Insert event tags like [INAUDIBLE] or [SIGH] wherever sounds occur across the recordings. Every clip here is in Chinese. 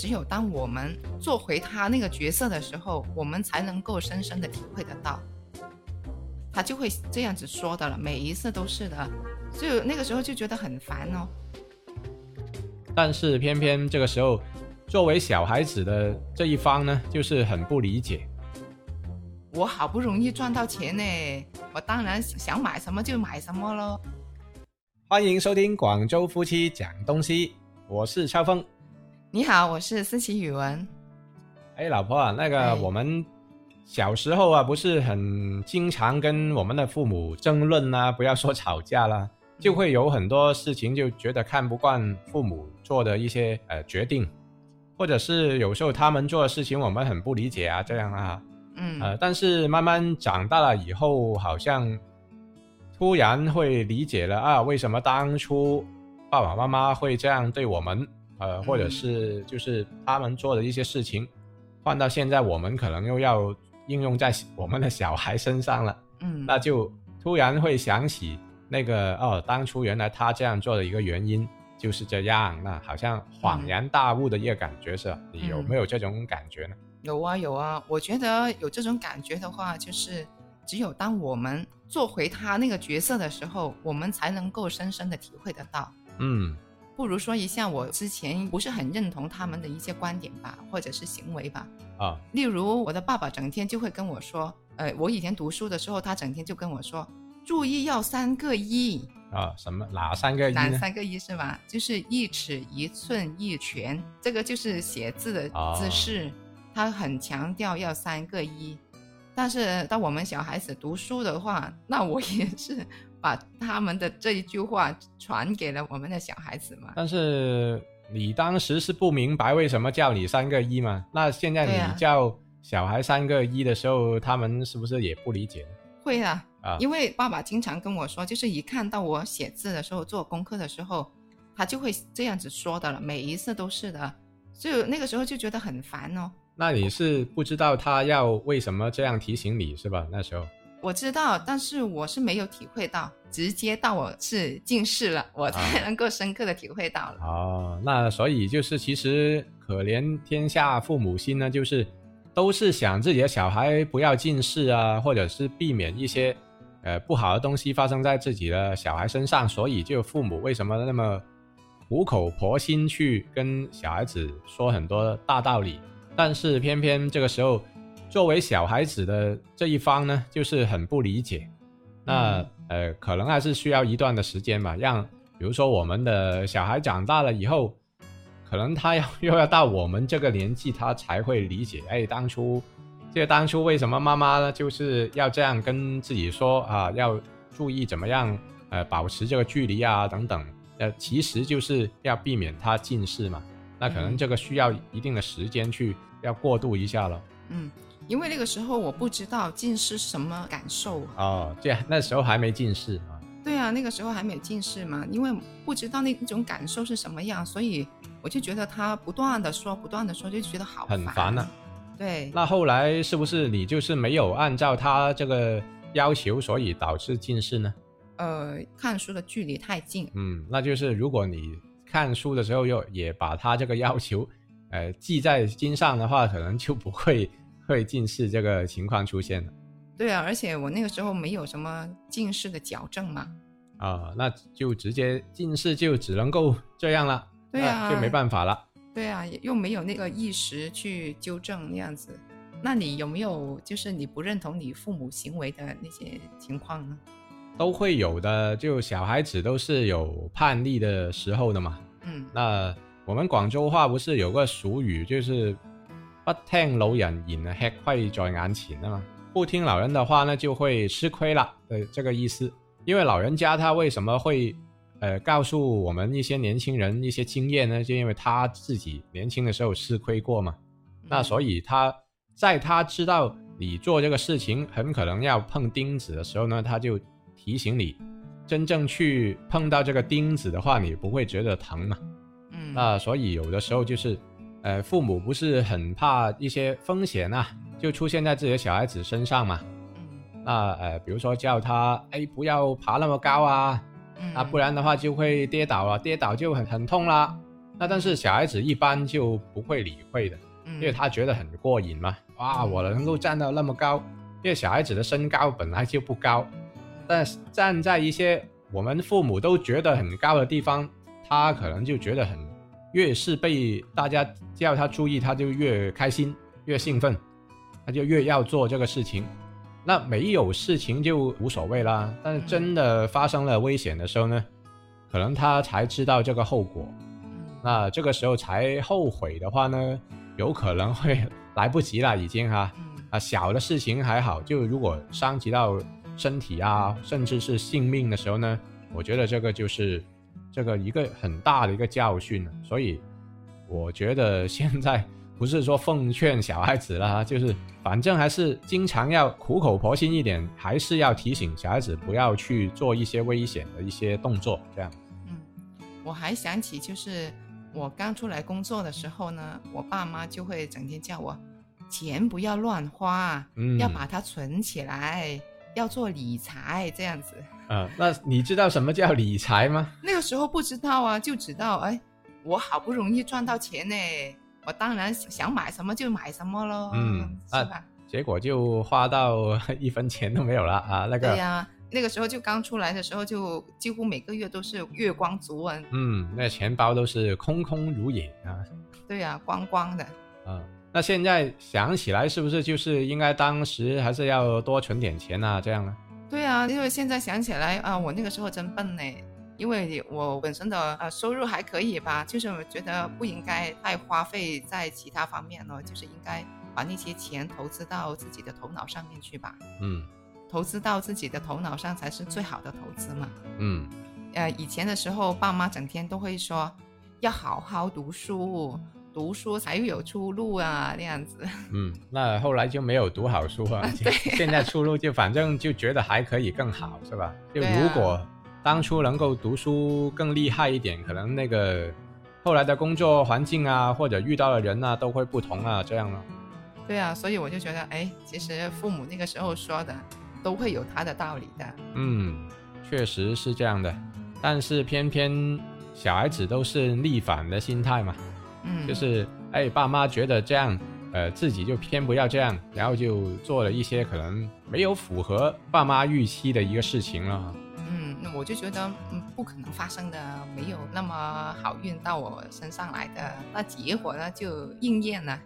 只有当我们做回他那个角色的时候，我们才能够深深的体会得到。他就会这样子说的了，每一次都是的，就那个时候就觉得很烦哦。但是偏偏这个时候，作为小孩子的这一方呢，就是很不理解。我好不容易赚到钱呢，我当然想买什么就买什么喽。欢迎收听广州夫妻讲东西，我是超峰。你好，我是思琪语文。哎，老婆啊，那个我们小时候啊，不是很经常跟我们的父母争论啊，不要说吵架啦，就会有很多事情就觉得看不惯父母做的一些呃决定，或者是有时候他们做的事情我们很不理解啊，这样啊。嗯，呃，但是慢慢长大了以后，好像突然会理解了啊，为什么当初爸爸妈妈会这样对我们，呃，或者是就是他们做的一些事情，换到现在我们可能又要应用在我们的小孩身上了，嗯，那就突然会想起那个哦，当初原来他这样做的一个原因就是这样，那好像恍然大悟的一个感觉是吧？你有没有这种感觉呢？有啊有啊，我觉得有这种感觉的话，就是只有当我们做回他那个角色的时候，我们才能够深深的体会得到。嗯，不如说一下我之前不是很认同他们的一些观点吧，或者是行为吧。啊，例如我的爸爸整天就会跟我说，呃，我以前读书的时候，他整天就跟我说，注意要三个一啊，什么哪三个一哪？三个一是吧？就是一尺一寸一拳，这个就是写字的姿势。他很强调要三个一，但是当我们小孩子读书的话，那我也是把他们的这一句话传给了我们的小孩子嘛。但是你当时是不明白为什么叫你三个一嘛？那现在你叫小孩三个一的时候，他们是不是也不理解？会啊，啊，因为爸爸经常跟我说，就是一看到我写字的时候、做功课的时候，他就会这样子说的了，每一次都是的，所以那个时候就觉得很烦哦。那你是不知道他要为什么这样提醒你是吧？那时候我知道，但是我是没有体会到，直接到我是近视了，我才能够深刻的体会到了。哦，那所以就是其实可怜天下父母心呢，就是都是想自己的小孩不要近视啊，或者是避免一些呃不好的东西发生在自己的小孩身上，所以就父母为什么那么苦口婆心去跟小孩子说很多大道理。但是偏偏这个时候，作为小孩子的这一方呢，就是很不理解。那呃，可能还是需要一段的时间吧。让比如说我们的小孩长大了以后，可能他要又要到我们这个年纪，他才会理解。哎，当初这个当初为什么妈妈呢就是要这样跟自己说啊？要注意怎么样呃保持这个距离啊等等。呃，其实就是要避免他近视嘛。那可能这个需要一定的时间去。要过渡一下了，嗯，因为那个时候我不知道近视什么感受哦，这那时候还没近视啊。对啊，那个时候还没有近视嘛，因为不知道那种感受是什么样，所以我就觉得他不断的说，不断的说，就觉得好很烦啊。对，那后来是不是你就是没有按照他这个要求，所以导致近视呢？呃，看书的距离太近。嗯，那就是如果你看书的时候又也把他这个要求。[LAUGHS] 呃，记在心上的话，可能就不会 [LAUGHS] 会近视这个情况出现了。对啊，而且我那个时候没有什么近视的矫正嘛。啊，那就直接近视就只能够这样了。对啊，就没办法了。对啊，又没有那个意识去纠正那样子。那你有没有就是你不认同你父母行为的那些情况呢？都会有的，就小孩子都是有叛逆的时候的嘛。嗯，那。我们广州话不是有个俗语，就是不听老人言，吃亏在眼前的嘛？不听老人的话呢，就会吃亏了的这个意思。因为老人家他为什么会呃告诉我们一些年轻人一些经验呢？就因为他自己年轻的时候吃亏过嘛。那所以他在他知道你做这个事情很可能要碰钉子的时候呢，他就提醒你，真正去碰到这个钉子的话，你不会觉得疼嘛。嗯那所以有的时候就是，呃，父母不是很怕一些风险啊，就出现在自己的小孩子身上嘛。嗯。那呃，比如说叫他，哎，不要爬那么高啊，啊，不然的话就会跌倒了，跌倒就很很痛啦。那但是小孩子一般就不会理会的，因为他觉得很过瘾嘛。哇，我能够站到那么高，因为小孩子的身高本来就不高，但站在一些我们父母都觉得很高的地方，他可能就觉得很，越是被大家叫他注意，他就越开心、越兴奋，他就越要做这个事情。那没有事情就无所谓啦，但是真的发生了危险的时候呢，可能他才知道这个后果。那这个时候才后悔的话呢，有可能会来不及了，已经哈。啊，小的事情还好，就如果伤及到身体啊，甚至是性命的时候呢，我觉得这个就是这个一个很大的一个教训了。所以我觉得现在不是说奉劝小孩子了，就是反正还是经常要苦口婆心一点，还是要提醒小孩子不要去做一些危险的一些动作，这样。嗯，我还想起就是。我刚出来工作的时候呢，我爸妈就会整天叫我，钱不要乱花，嗯，要把它存起来，要做理财这样子。啊，[LAUGHS] 那你知道什么叫理财吗？[LAUGHS] 那个时候不知道啊，就知道哎，我好不容易赚到钱呢，我当然想买什么就买什么喽，嗯，是吧？结果就花到 [LAUGHS] 一分钱都没有了啊，那个。对呀。那个时候就刚出来的时候，就几乎每个月都是月光族啊。嗯，那钱包都是空空如也啊。对呀，光光的。嗯，那现在想起来，是不是就是应该当时还是要多存点钱啊？这样呢？对啊，因为现在想起来啊，我那个时候真笨呢，因为我本身的呃收入还可以吧，就是我觉得不应该太花费在其他方面了，就是应该把那些钱投资到自己的头脑上面去吧。嗯。投资到自己的头脑上才是最好的投资嘛。嗯，呃，以前的时候，爸妈整天都会说，要好好读书，读书才会有出路啊，那样子。嗯，那后来就没有读好书啊。[LAUGHS] 对。现在出路就反正就觉得还可以更好，是吧？就如果当初能够读书更厉害一点，可能那个后来的工作环境啊，或者遇到的人啊，都会不同啊，这样了。对啊，所以我就觉得，哎，其实父母那个时候说的。都会有他的道理的。嗯，确实是这样的，但是偏偏小孩子都是逆反的心态嘛。嗯，就是哎，爸妈觉得这样，呃，自己就偏不要这样，然后就做了一些可能没有符合爸妈预期的一个事情了。嗯，那我就觉得，嗯，不可能发生的，没有那么好运到我身上来的，那结果呢就应验了。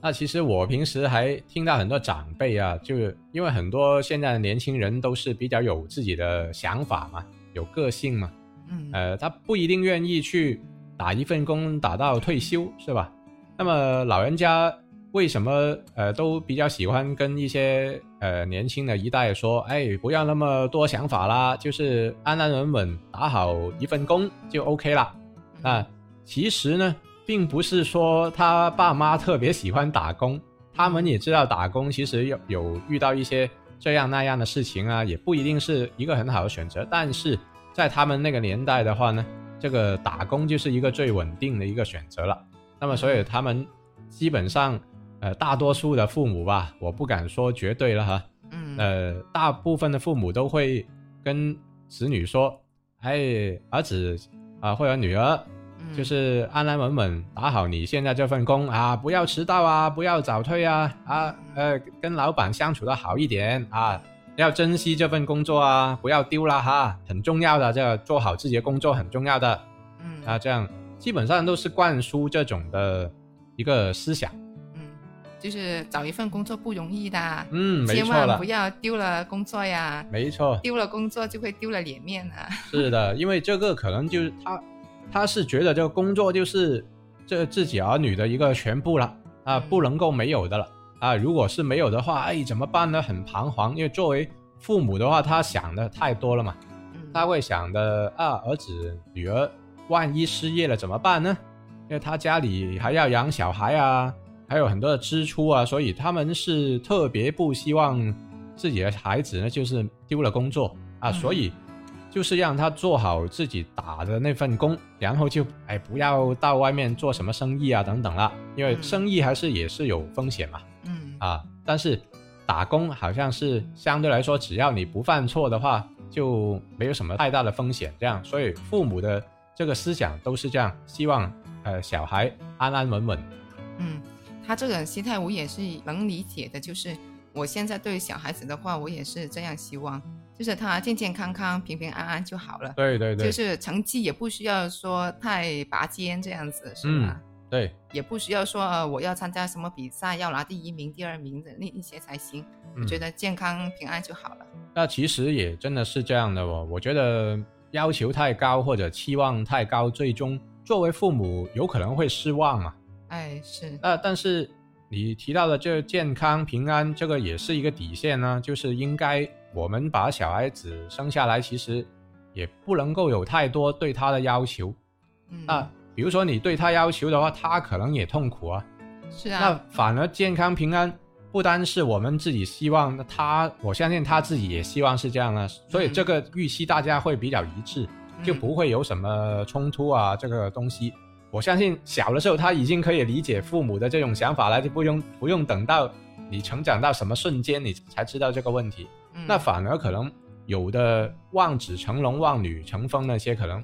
那其实我平时还听到很多长辈啊，就是因为很多现在的年轻人都是比较有自己的想法嘛，有个性嘛，嗯，呃，他不一定愿意去打一份工打到退休，是吧？那么老人家为什么呃都比较喜欢跟一些呃年轻的一代说，哎，不要那么多想法啦，就是安安稳稳打好一份工就 OK 了。那其实呢？并不是说他爸妈特别喜欢打工，他们也知道打工其实有有遇到一些这样那样的事情啊，也不一定是一个很好的选择。但是在他们那个年代的话呢，这个打工就是一个最稳定的一个选择了。那么，所以他们基本上，呃，大多数的父母吧，我不敢说绝对了哈，嗯，呃，大部分的父母都会跟子女说，哎，儿子啊，或者女儿。就是安安稳稳打好你现在这份工啊，不要迟到啊，不要早退啊，啊呃，跟老板相处的好一点啊，要珍惜这份工作啊，不要丢了哈，很重要的，这个做好自己的工作很重要的，嗯。啊，这样基本上都是灌输这种的一个思想，嗯，就是找一份工作不容易的，嗯，千万不要丢了工作呀，没错，丢了工作就会丢了脸面啊，是的，[LAUGHS] 因为这个可能就是他。他是觉得这个工作就是这自己儿女的一个全部了啊，不能够没有的了啊！如果是没有的话，哎，怎么办呢？很彷徨，因为作为父母的话，他想的太多了嘛，他会想的啊，儿子女儿万一失业了怎么办呢？因为他家里还要养小孩啊，还有很多的支出啊，所以他们是特别不希望自己的孩子呢就是丢了工作啊，所以。就是让他做好自己打的那份工，然后就哎不要到外面做什么生意啊等等啦，因为生意还是也是有风险嘛。嗯啊，但是打工好像是相对来说，只要你不犯错的话，就没有什么太大的风险。这样，所以父母的这个思想都是这样，希望呃小孩安安稳稳。嗯，他这个心态我也是能理解的，就是我现在对小孩子的话，我也是这样希望，就是他健健康康、平平安安就好了。对对对，就是成绩也不需要说太拔尖这样子，是吧？对，也不需要说呃我要参加什么比赛，要拿第一名、第二名的那一些才行。我觉得健康平安就好了。那其实也真的是这样的哦。我觉得要求太高或者期望太高，最终作为父母有可能会失望嘛。哎，是。那但是你提到的这健康平安，这个也是一个底线呢。就是应该我们把小孩子生下来，其实也不能够有太多对他的要求。嗯。那比如说你对他要求的话，他可能也痛苦啊。是啊。那反而健康平安，不单是我们自己希望，那他我相信他自己也希望是这样的，所以这个预期大家会比较一致，就不会有什么冲突啊。这个东西，我相信小的时候他已经可以理解父母的这种想法了，就不用不用等到你成长到什么瞬间你才知道这个问题。那反而可能有的望子成龙、望女成凤那些可能。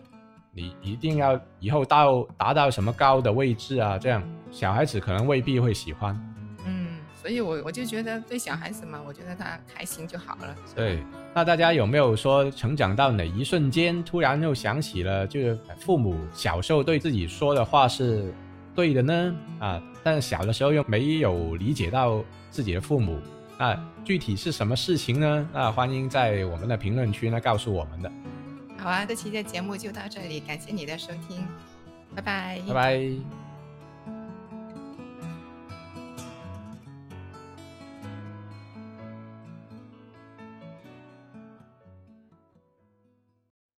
你一定要以后到达到什么高的位置啊？这样小孩子可能未必会喜欢。嗯，所以我我就觉得对小孩子嘛，我觉得他开心就好了。对，那大家有没有说成长到哪一瞬间，突然又想起了，就是父母小时候对自己说的话是对的呢？啊，但是小的时候又没有理解到自己的父母，那具体是什么事情呢？那欢迎在我们的评论区呢告诉我们的。好啊，这期的节目就到这里，感谢你的收听，拜拜，拜拜。